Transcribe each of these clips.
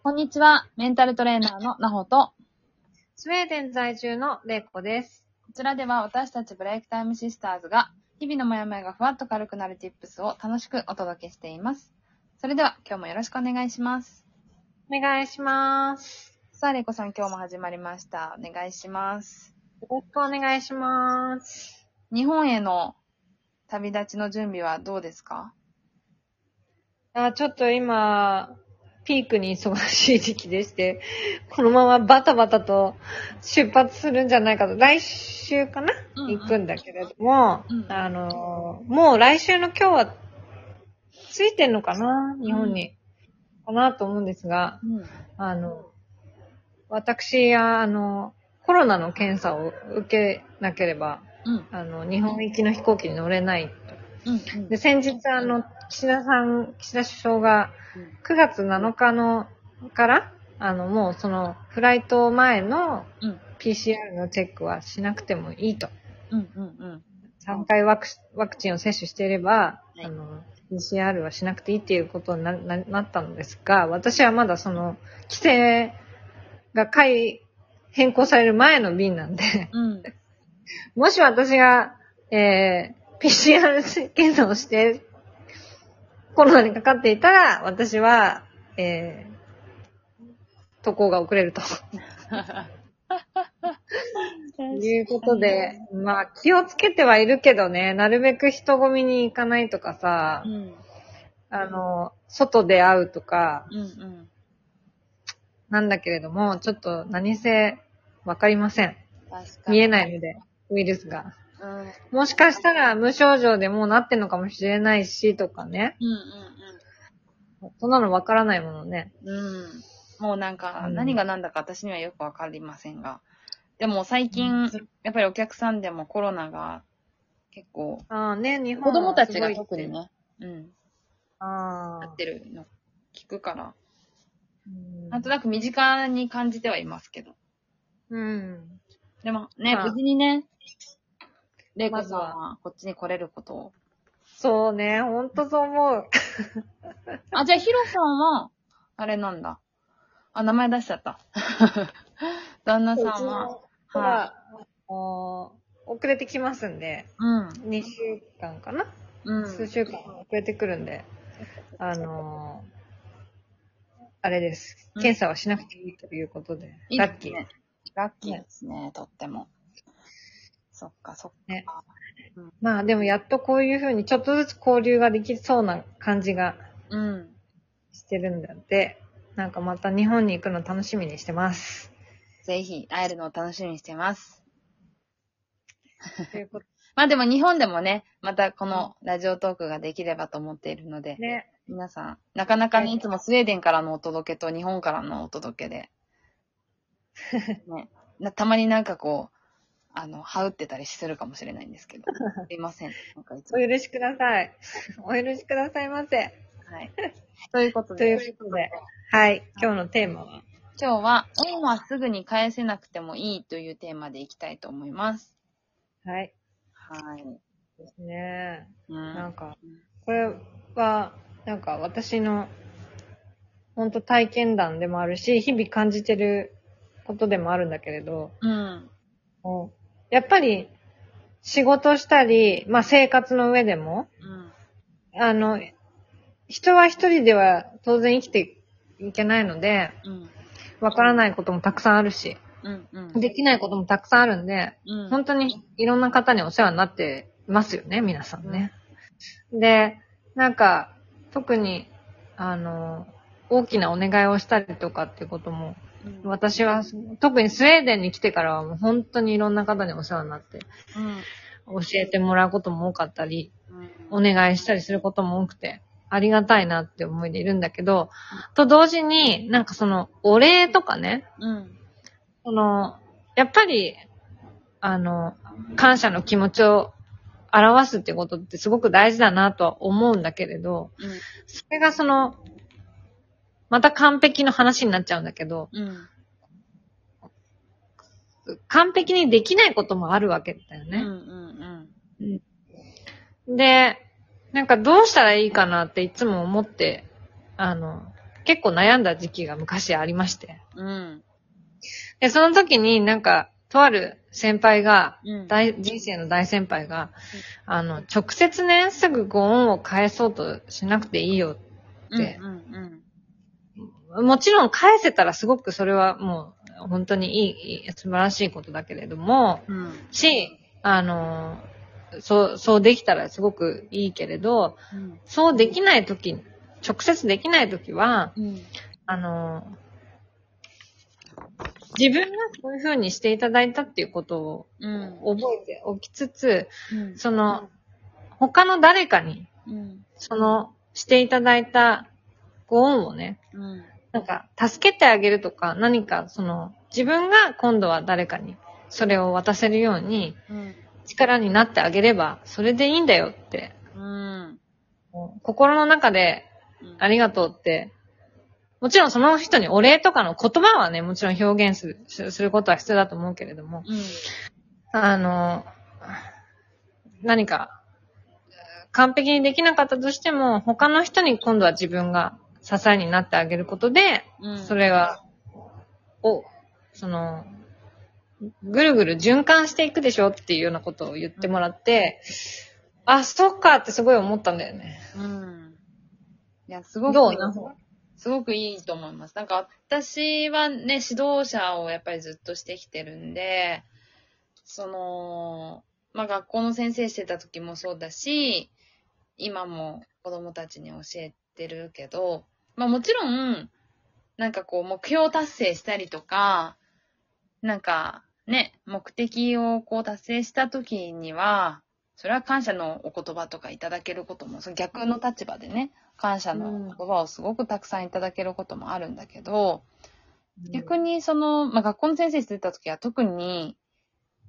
こんにちは。メンタルトレーナーのなほと、スウェーデン在住のレイコです。こちらでは私たちブレイクタイムシスターズが、日々のモヤモヤがふわっと軽くなる tips を楽しくお届けしています。それでは今日もよろしくお願いします。お願いします。さあ、れいこさん今日も始まりました。お願いします。よろしくお願いします。日本への旅立ちの準備はどうですか？あ、ちょっと今、ピークに忙しい時期でして、このままバタバタと出発するんじゃないかと、来週かな、うんうん行くんだけれども、うんあの、もう来週の今日は、ついてんのかな？日本に。かなと思うんですが、うん。あの、私は、あの、コロナの検査を受けなければ、うん。あの、日本行きの飛行機に乗れないと。うん。で、先日、あの、岸田さん、岸田首相が、9月7日の、から、あの、もうその、フライト前のうん。PCR のチェックはしなくてもいいと。うん。うん。うん。3回ワクワクチンを接種していれば、いあの、PCR はしなくていいっていうことになななったのですが、私はまだその、規制が改、変更される前の便なんで、うん。もし私が、えー、PCR 検査をして、コロナにかかっていたら、私は、えー、渡航が遅れると。いうことで、まあ気をつけてはいるけどね、なるべく人混みに行かないとかさう、ん。あの、外で会うとか、うん。うん。なんだけれども、ちょっと何せわかりません。見えないので、ウイルスが。うん。もしかしたら無症状でもうなってんのかもしれないし、とかね。うん。そんなのわからないものね。うん。うん。もうなんか、うん何が何だか私にはよくわかりませんが。でも最近、やっぱりお客さんでもコロナが結構、ああね、日本子供たちが特に。ね、うん、ああなっ。てるの聞くから、うんなんとなく身近に感じてはいますけど。うん。でもね、まあ無事にね、レイコさんは？はこっちに来れること？を。そうね、ほんとそう思う。あ、じゃあヒロさんは、あれなんだ。あ、名前出しちゃった。旦那さんは、はは、お遅れてきますんで、い。うん。2週間かな、うん。数週間遅れてくるんで、あのーあれです。うん検査はしなくていいということで、いいラッキー。ですね。ラッキーですね、とっても。そっか、そっか。ねまあでもやっとこういうふうにちょっとずつ交流ができそうな感じがうん。してるんだって、なんかまた日本に行くの楽しみにしてます。ぜひ会えるのを楽しみにしてます。ということ まあでも日本でもね、またこのラジオトークができればと思っているので、でね。皆さん、なかなかね、ねいつもスウェーデンからのお届けと日本からのお届けで、ね、なたまになんかこう、あの、はうってたりするかもしれないんですけど、すいません。なんかいつも。お許しください。お許しくださいませ。はい。ということといで、うことで、はい。今日のテーマは、今日は、恩はすぐに返せなくてもいいというテーマでいきたいと思います。はい。はい。ですね。うん。なんか、これは、なんか私の、本当体験談でもあるし、日々感じてることでもあるんだけれど、うん。もうやっぱり、仕事したり、まあ生活の上でも、うん。あの、人は一人では当然生きていけないので、うん。わからないこともたくさんあるし、うん。うん。できないこともたくさんあるんで、うん。本当にいろんな方にお世話になってますよね、皆さんね。で、なんか、特に、あの、大きなお願いをしたりとかっていうことも、うん。私は、特にスウェーデンに来てからはもう本当にいろんな方にお世話になって、教えてもらうことも多かったり、うん。お願いしたりすることも多くて、ありがたいなって思いでいるんだけど、と同時に、なんかその、お礼とかね、うん。その、やっぱり、あの、感謝の気持ちを表すってことってすごく大事だなとは思うんだけれど、うん。それがその、また完璧の話になっちゃうんだけど、うん。完璧にできないこともあるわけだようん。うね。ん。で、なんかどうしたらいいかなっていつも思って、あの、結構悩んだ時期が昔ありまして。うん。で、その時になんか、とある先輩が、うん。大、人生の大先輩が、あの、直接ね、すぐご恩を返そうとしなくていいよ。てうんうんもちろん返せたらすごくそれはもう、本当にいい、素晴らしいことだけれども、うん。うん。し、あの、そう、そうできたらすごくいいけれど、うん。そうできないとき、直接できないときは、うん。あの、自分がそういう風にしていただいたっていうことをうん。覚えておきつつ、うん。その、他の誰かに、うん。その、していただいたご恩をね、うん。なんか、助けてあげるとか、何か、その、自分が今度は誰かに、それを渡せるように、うん。力になってあげれば、それでいいんだよって、うん。心の中で、ありがとうって、もちろんその人にお礼とかの言葉はね、もちろん表現する、すすることは必要だと思うけれども、うん。あの、何か、完璧にできなかったとしても、他の人に今度は自分が支えになってあげることで、うん。それが、を、その、ぐるぐる循環していくでしょっていうようなことを言ってもらって、あ、そっかってすごい思ったんだよね。うん。いや、すごく、どう？なすごくいいと思います。なんか私はね、指導者をやっぱりずっとしてきてるんで、その、まあ学校の先生してた時もそうだし、今も子供たちに教えてるけど、まあもちろん、なんかこう目標達成したりとか、なんかね、目的をこう達成した時には、それは感謝のお言葉とかいただけることも、その逆の立場でね、感謝の言葉をすごくたくさんいただけることもあるんだけど、逆にその、まあ、学校の先生してた時は特に、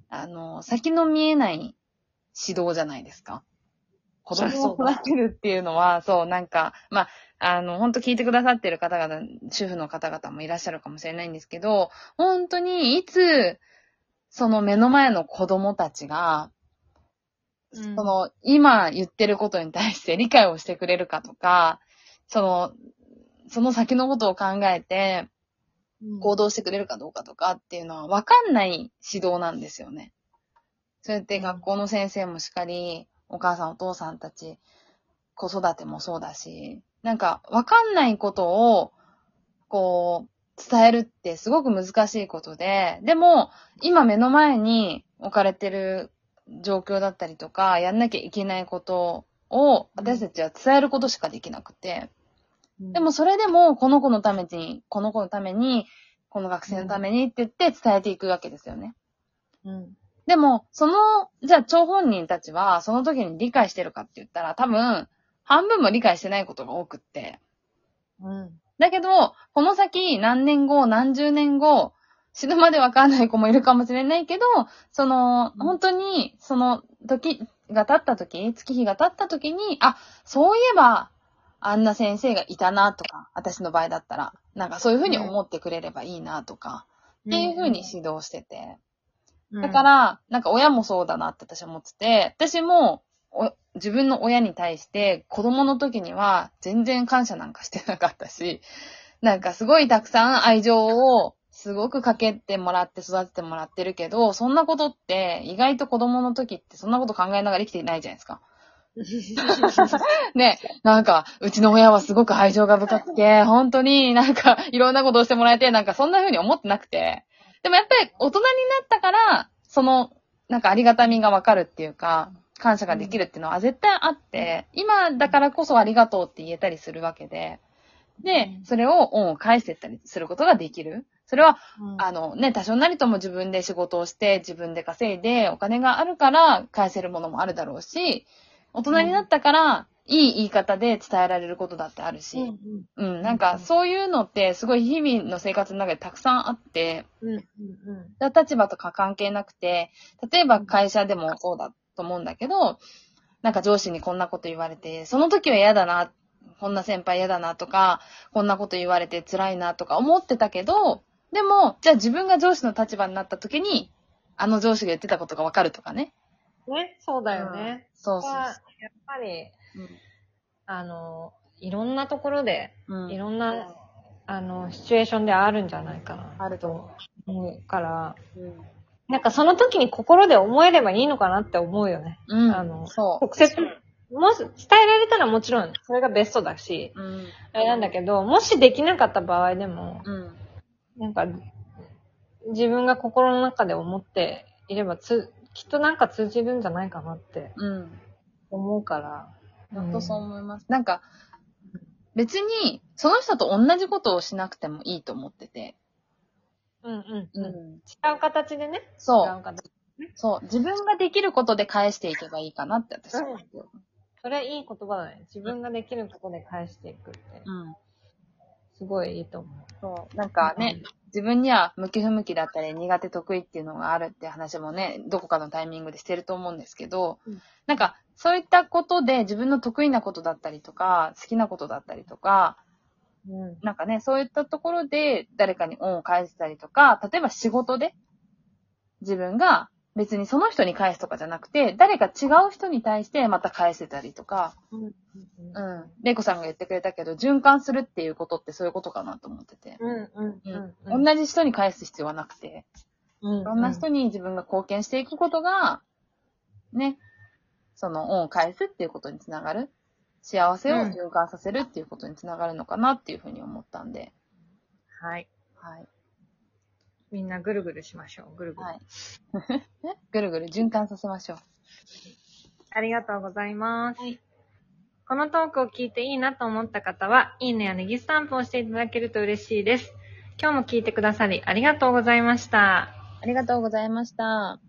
あの、先の見えない指導じゃないですか。子供を育てるっていうのは、そう、なんか、まあ、あの、本当聞いてくださってる方々、主婦の方々もいらっしゃるかもしれないんですけど、本当にいつ、その目の前の子供たちが、うんその、今言ってることに対して理解をしてくれるかとか、その、その先のことを考えて行動してくれるかどうかとかっていうのは分かんない指導なんですよね。そうやって学校の先生もしっかり、お母さんお父さんたち、子育てもそうだし、なんか分かんないことを、こう、伝えるってすごく難しいことで、でも、今目の前に置かれてる状況だったりとか、やんなきゃいけないことを私たちは伝えることしかできなくて、でも、それでもこの子のために、この子のために、この学生のためにって言って伝えていくわけですよね。うん。でも、その、じゃあ、張本人たちは、その時に理解してるかって言ったら、多分、半分も理解してないことが多くって。うん。だけど、この先、何年後、何十年後、死ぬまでわかんない子もいるかもしれないけど、その、うん本当に、その時が経った時、月日が経った時に、あ、そういえば、あんな先生がいたなとか、私の場合だったら、なんかそういうふうに思ってくれればいいなとか、っていうふうに指導してて。うん、だから、なんか親もそうだなって私は思ってて、私もお自分の親に対して子供の時には全然感謝なんかしてなかったし、なんかすごいたくさん愛情をすごくかけてもらって育ててもらってるけど、そんなことって意外と子供の時ってそんなこと考えながら生きていないじゃないですか。ね、なんか、うちの親はすごく愛情が深くて、本当になんか、いろんなことをしてもらえて、なんかそんな風に思ってなくて。でもやっぱり大人になったから、その、なんかありがたみがわかるっていうか、感謝ができるっていうのは絶対あって、今だからこそありがとうって言えたりするわけで、でう、ん。それを恩を返してったりすることができる。それは、うん。あのね、多少なりとも自分で仕事をして、自分で稼いで、お金があるから返せるものもあるだろうし、大人になったから、いい言い方で伝えられることだってあるし、うんうん、なんかそういうのってすごい日々の生活の中でたくさんあって、うんうん立場とか関係なくて、例えば会社でもそうだと思うんだけど、なんか上司にこんなこと言われて、その時は嫌だな、こんな先輩嫌だなとか、こんなこと言われて辛いなとか思ってたけど、でも、じゃあ自分が上司の立場になった時に、あの上司が言ってたことがわかるとかね。ね、そうだよね。そうそうはやっぱり、そう。あの、いろんなところで、うん。いろんなあの、シチュエーションであるんじゃないかな。あると思思うから。なんかその時に心で思えればいいのかなって思うよね。うん。あのそう。直接、もし、伝えられたらもちろん、それがベストだし、うん。あれなんだけど、もしできなかった場合でも、うん。なんか、自分が心の中で思っていれば、つ、きっとなんか通じるんじゃないかなってうん。思うから。本当そう思います。なんか、別に、その人と同じことをしなくてもいいと思ってて。うんうんうん。ん。違う形でね。そう。違う形。そう。自分ができることで返していけばいいかなって私は思ってる。それいい言葉だね。自分ができることで返していくって。うん。すごいいいと思う。そう。なんかね、自分には向き不向きだったり苦手得意っていうのがあるって話もね、どこかのタイミングでしてると思うんですけど、うんなんかそういったことで自分の得意なことだったりとか、好きなことだったりとか、うん。なんかね、そういったところで誰かに恩を返したりとか、例えば仕事で自分が別にその人に返すとかじゃなくて、誰か違う人に対してまた返せたりとか、うん。うん。レイコさんが言ってくれたけど、循環するっていうことってそういうことかなと思ってて。うん。うん。ううん。ん。同じ人に返す必要はなくて、うん。いろんな人に自分が貢献していくことが、ね、その恩を返すっていうことにつながる。幸せを循環させるっていうことにつながるのかなっていうふうに思ったんで。はい。はい。みんなぐるぐるしましょう。ぐるぐる。はい。ぐるぐる循環させましょう。ありがとうございます。はいこのトークを聞いていいなと思った方は、いいねやネギスタンプをしていただけると嬉しいです。今日も聞いてくださりありがとうございました。ありがとうございました。